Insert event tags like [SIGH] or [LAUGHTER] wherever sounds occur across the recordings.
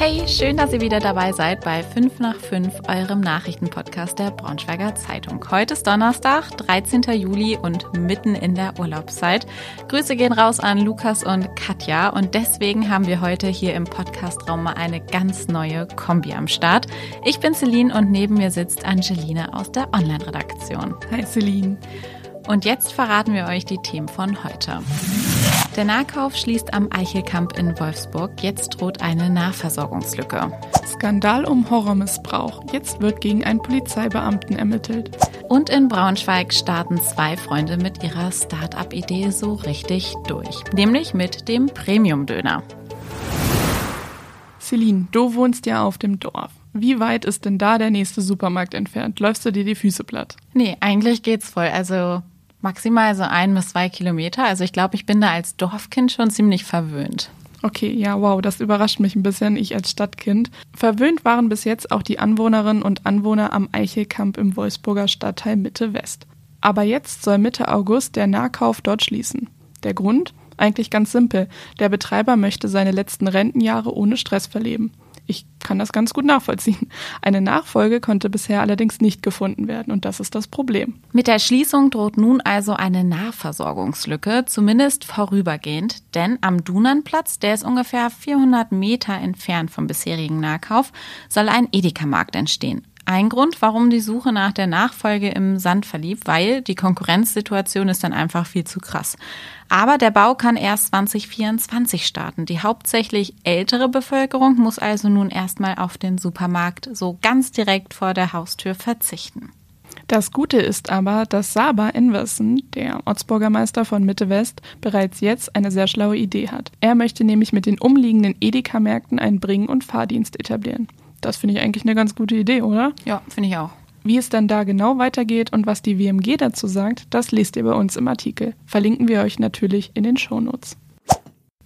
Hey, schön, dass ihr wieder dabei seid bei 5 nach 5, eurem Nachrichtenpodcast der Braunschweiger Zeitung. Heute ist Donnerstag, 13. Juli und mitten in der Urlaubszeit. Grüße gehen raus an Lukas und Katja und deswegen haben wir heute hier im Podcastraum mal eine ganz neue Kombi am Start. Ich bin Celine und neben mir sitzt Angelina aus der Online-Redaktion. Hi Celine. Und jetzt verraten wir euch die Themen von heute. Der Nahkauf schließt am Eichelkamp in Wolfsburg. Jetzt droht eine Nahversorgungslücke. Skandal um Horrormissbrauch. Jetzt wird gegen einen Polizeibeamten ermittelt. Und in Braunschweig starten zwei Freunde mit ihrer Start-up-Idee so richtig durch. Nämlich mit dem Premium-Döner. Celine, du wohnst ja auf dem Dorf. Wie weit ist denn da der nächste Supermarkt entfernt? Läufst du dir die Füße platt? Nee, eigentlich geht's voll. Also maximal so ein bis zwei Kilometer. Also ich glaube, ich bin da als Dorfkind schon ziemlich verwöhnt. Okay, ja, wow, das überrascht mich ein bisschen, ich als Stadtkind. Verwöhnt waren bis jetzt auch die Anwohnerinnen und Anwohner am Eichelkamp im Wolfsburger Stadtteil Mitte West. Aber jetzt soll Mitte August der Nahkauf dort schließen. Der Grund? Eigentlich ganz simpel. Der Betreiber möchte seine letzten Rentenjahre ohne Stress verleben. Ich kann das ganz gut nachvollziehen. Eine Nachfolge konnte bisher allerdings nicht gefunden werden und das ist das Problem. Mit der Schließung droht nun also eine Nahversorgungslücke, zumindest vorübergehend, denn am Dunanplatz, der ist ungefähr 400 Meter entfernt vom bisherigen Nahkauf, soll ein Edeka-Markt entstehen ein Grund, warum die Suche nach der Nachfolge im Sand verlief, weil die Konkurrenzsituation ist dann einfach viel zu krass. Aber der Bau kann erst 2024 starten. Die hauptsächlich ältere Bevölkerung muss also nun erstmal auf den Supermarkt so ganz direkt vor der Haustür verzichten. Das Gute ist aber, dass Saba Inversen, der Ortsbürgermeister von Mitte West, bereits jetzt eine sehr schlaue Idee hat. Er möchte nämlich mit den umliegenden Edeka-Märkten einen Bring- und Fahrdienst etablieren. Das finde ich eigentlich eine ganz gute Idee, oder? Ja, finde ich auch. Wie es dann da genau weitergeht und was die WMG dazu sagt, das lest ihr bei uns im Artikel. Verlinken wir euch natürlich in den Shownotes.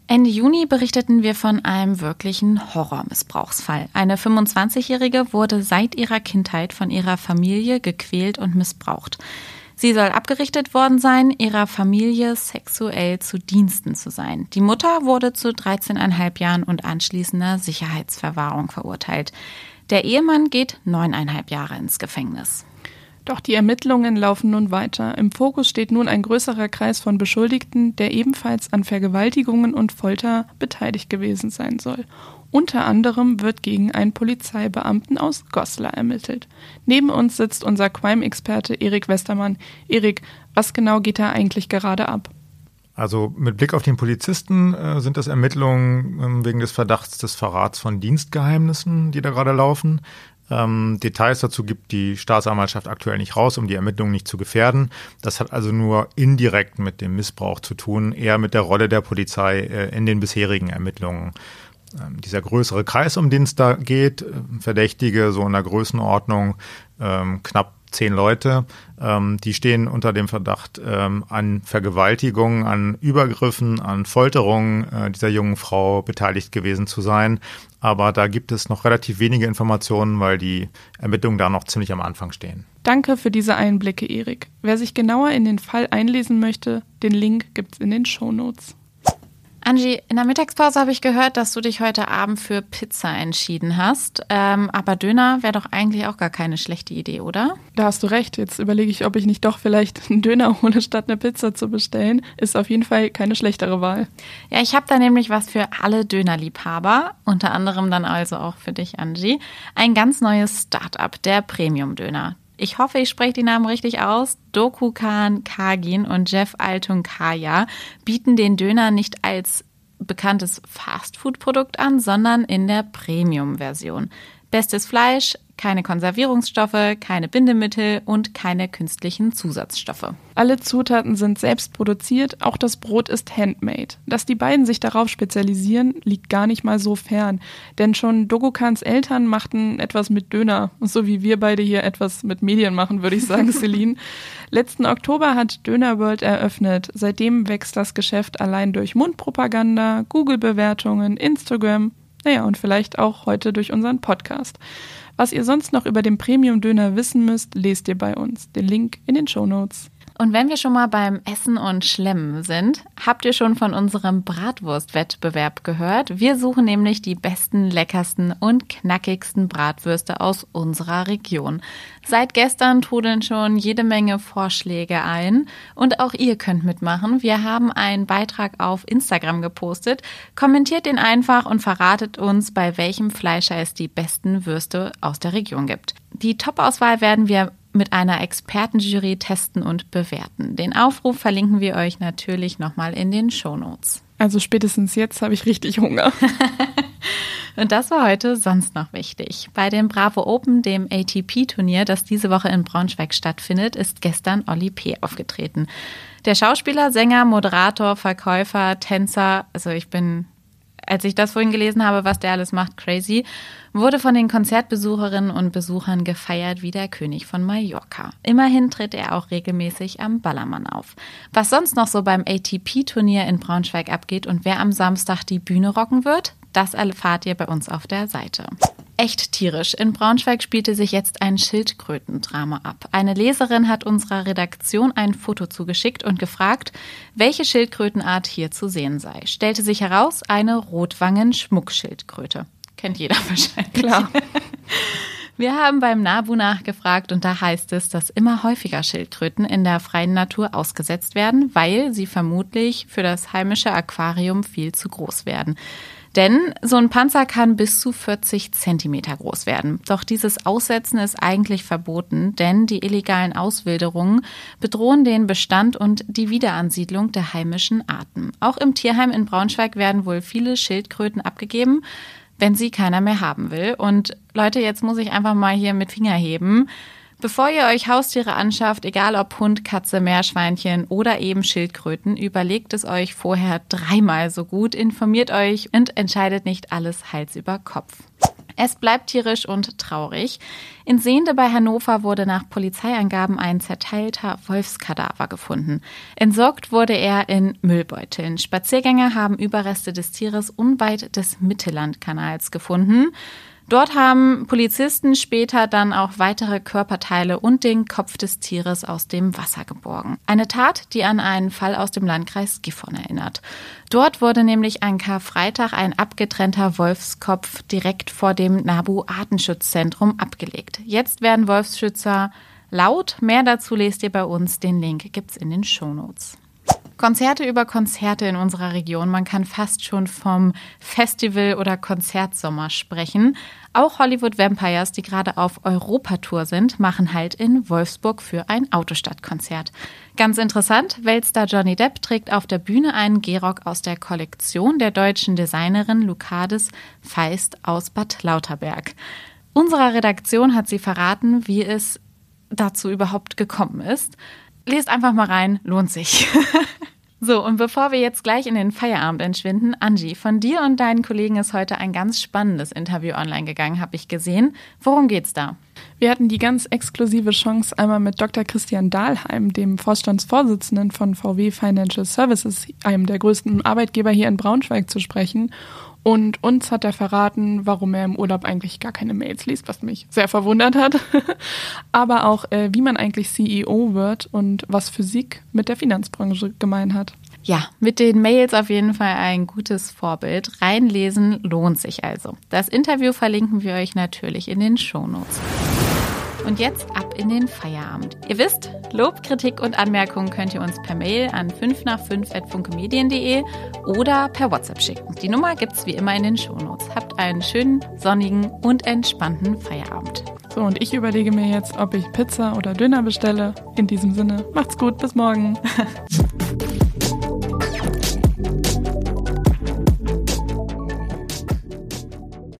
Ende Juni berichteten wir von einem wirklichen Horrormissbrauchsfall. Eine 25-Jährige wurde seit ihrer Kindheit von ihrer Familie gequält und missbraucht. Sie soll abgerichtet worden sein, ihrer Familie sexuell zu Diensten zu sein. Die Mutter wurde zu 13,5 Jahren und anschließender Sicherheitsverwahrung verurteilt. Der Ehemann geht neuneinhalb Jahre ins Gefängnis. Doch die Ermittlungen laufen nun weiter. Im Fokus steht nun ein größerer Kreis von Beschuldigten, der ebenfalls an Vergewaltigungen und Folter beteiligt gewesen sein soll. Unter anderem wird gegen einen Polizeibeamten aus Goslar ermittelt. Neben uns sitzt unser Crime-Experte Erik Westermann. Erik, was genau geht da eigentlich gerade ab? Also mit Blick auf den Polizisten äh, sind das Ermittlungen ähm, wegen des Verdachts des Verrats von Dienstgeheimnissen, die da gerade laufen. Ähm, Details dazu gibt die Staatsanwaltschaft aktuell nicht raus, um die Ermittlungen nicht zu gefährden. Das hat also nur indirekt mit dem Missbrauch zu tun, eher mit der Rolle der Polizei äh, in den bisherigen Ermittlungen. Ähm, dieser größere Kreis, um den es da geht, äh, Verdächtige so in der Größenordnung ähm, knapp zehn Leute, ähm, die stehen unter dem Verdacht ähm, an Vergewaltigung, an Übergriffen, an Folterungen äh, dieser jungen Frau beteiligt gewesen zu sein. Aber da gibt es noch relativ wenige Informationen, weil die Ermittlungen da noch ziemlich am Anfang stehen. Danke für diese Einblicke, Erik. Wer sich genauer in den Fall einlesen möchte, den Link gibt's in den Show Notes. Angie, in der Mittagspause habe ich gehört, dass du dich heute Abend für Pizza entschieden hast. Ähm, aber Döner wäre doch eigentlich auch gar keine schlechte Idee, oder? Da hast du recht. Jetzt überlege ich, ob ich nicht doch vielleicht einen Döner hole, statt eine Pizza zu bestellen. Ist auf jeden Fall keine schlechtere Wahl. Ja, ich habe da nämlich was für alle Dönerliebhaber, unter anderem dann also auch für dich, Angie. Ein ganz neues Start-up, der Premium-Döner. Ich hoffe, ich spreche die Namen richtig aus. Dokukan Kagin und Jeff Altung Kaya bieten den Döner nicht als bekanntes Fastfood-Produkt an, sondern in der Premium-Version. Bestes Fleisch, keine Konservierungsstoffe, keine Bindemittel und keine künstlichen Zusatzstoffe. Alle Zutaten sind selbst produziert, auch das Brot ist handmade. Dass die beiden sich darauf spezialisieren, liegt gar nicht mal so fern. Denn schon Dogokans Eltern machten etwas mit Döner, so wie wir beide hier etwas mit Medien machen, würde ich sagen, [LAUGHS] Celine. Letzten Oktober hat Döner World eröffnet. Seitdem wächst das Geschäft allein durch Mundpropaganda, Google-Bewertungen, Instagram, naja, und vielleicht auch heute durch unseren Podcast. Was ihr sonst noch über den Premium-Döner wissen müsst, lest ihr bei uns. Den Link in den Show Notes. Und wenn wir schon mal beim Essen und Schlemmen sind, habt ihr schon von unserem Bratwurstwettbewerb gehört? Wir suchen nämlich die besten, leckersten und knackigsten Bratwürste aus unserer Region. Seit gestern trudeln schon jede Menge Vorschläge ein und auch ihr könnt mitmachen. Wir haben einen Beitrag auf Instagram gepostet. Kommentiert den einfach und verratet uns, bei welchem Fleischer es die besten Würste aus der Region gibt. Die Top-Auswahl werden wir mit einer Expertenjury testen und bewerten. Den Aufruf verlinken wir euch natürlich nochmal in den Shownotes. Also spätestens jetzt habe ich richtig Hunger. [LAUGHS] [LAUGHS] und das war heute sonst noch wichtig. Bei dem Bravo Open, dem ATP-Turnier, das diese Woche in Braunschweig stattfindet, ist gestern Olli P. aufgetreten. Der Schauspieler, Sänger, Moderator, Verkäufer, Tänzer, also ich bin als ich das vorhin gelesen habe, was der alles macht, crazy, wurde von den Konzertbesucherinnen und Besuchern gefeiert wie der König von Mallorca. Immerhin tritt er auch regelmäßig am Ballermann auf. Was sonst noch so beim ATP-Turnier in Braunschweig abgeht und wer am Samstag die Bühne rocken wird, das erfahrt ihr bei uns auf der Seite. Echt tierisch. In Braunschweig spielte sich jetzt ein Schildkrötendrama ab. Eine Leserin hat unserer Redaktion ein Foto zugeschickt und gefragt, welche Schildkrötenart hier zu sehen sei. Stellte sich heraus, eine Rotwangen-Schmuckschildkröte. Kennt jeder [LAUGHS] wahrscheinlich. Klar. [LAUGHS] Wir haben beim NABU nachgefragt und da heißt es, dass immer häufiger Schildkröten in der freien Natur ausgesetzt werden, weil sie vermutlich für das heimische Aquarium viel zu groß werden. Denn so ein Panzer kann bis zu 40 Zentimeter groß werden. Doch dieses Aussetzen ist eigentlich verboten, denn die illegalen Auswilderungen bedrohen den Bestand und die Wiederansiedlung der heimischen Arten. Auch im Tierheim in Braunschweig werden wohl viele Schildkröten abgegeben, wenn sie keiner mehr haben will. Und Leute, jetzt muss ich einfach mal hier mit Finger heben. Bevor ihr euch Haustiere anschafft, egal ob Hund, Katze, Meerschweinchen oder eben Schildkröten, überlegt es euch vorher dreimal so gut, informiert euch und entscheidet nicht alles Hals über Kopf. Es bleibt tierisch und traurig. In Sehende bei Hannover wurde nach Polizeiangaben ein zerteilter Wolfskadaver gefunden. Entsorgt wurde er in Müllbeuteln. Spaziergänger haben Überreste des Tieres unweit des Mittellandkanals gefunden. Dort haben Polizisten später dann auch weitere Körperteile und den Kopf des Tieres aus dem Wasser geborgen. Eine Tat, die an einen Fall aus dem Landkreis Gifhorn erinnert. Dort wurde nämlich an Karfreitag ein abgetrennter Wolfskopf direkt vor dem Nabu Artenschutzzentrum abgelegt. Jetzt werden Wolfsschützer laut. Mehr dazu lest ihr bei uns. Den Link gibt's in den Shownotes. Konzerte über Konzerte in unserer Region. Man kann fast schon vom Festival- oder Konzertsommer sprechen. Auch Hollywood Vampires, die gerade auf Europatour sind, machen halt in Wolfsburg für ein Autostadtkonzert. Ganz interessant, Weltstar Johnny Depp trägt auf der Bühne einen Gehrock aus der Kollektion der deutschen Designerin Lucades Feist aus Bad Lauterberg. Unserer Redaktion hat sie verraten, wie es dazu überhaupt gekommen ist. Lest einfach mal rein, lohnt sich. [LAUGHS] So, und bevor wir jetzt gleich in den Feierabend entschwinden, Angie, von dir und deinen Kollegen ist heute ein ganz spannendes Interview online gegangen, habe ich gesehen. Worum geht's da? Wir hatten die ganz exklusive Chance, einmal mit Dr. Christian Dahlheim, dem Vorstandsvorsitzenden von VW Financial Services, einem der größten Arbeitgeber hier in Braunschweig, zu sprechen. Und uns hat er verraten, warum er im Urlaub eigentlich gar keine Mails liest, was mich sehr verwundert hat. [LAUGHS] Aber auch, äh, wie man eigentlich CEO wird und was Physik mit der Finanzbranche gemein hat. Ja, mit den Mails auf jeden Fall ein gutes Vorbild. Reinlesen lohnt sich also. Das Interview verlinken wir euch natürlich in den Shownotes. Und jetzt ab in den Feierabend. Ihr wisst, Lob, Kritik und Anmerkungen könnt ihr uns per Mail an 5 nach 5 at funkemedien.de oder per WhatsApp schicken. Die Nummer gibt's wie immer in den Shownotes. Habt einen schönen, sonnigen und entspannten Feierabend. So, und ich überlege mir jetzt, ob ich Pizza oder Döner bestelle. In diesem Sinne, macht's gut, bis morgen. [LAUGHS]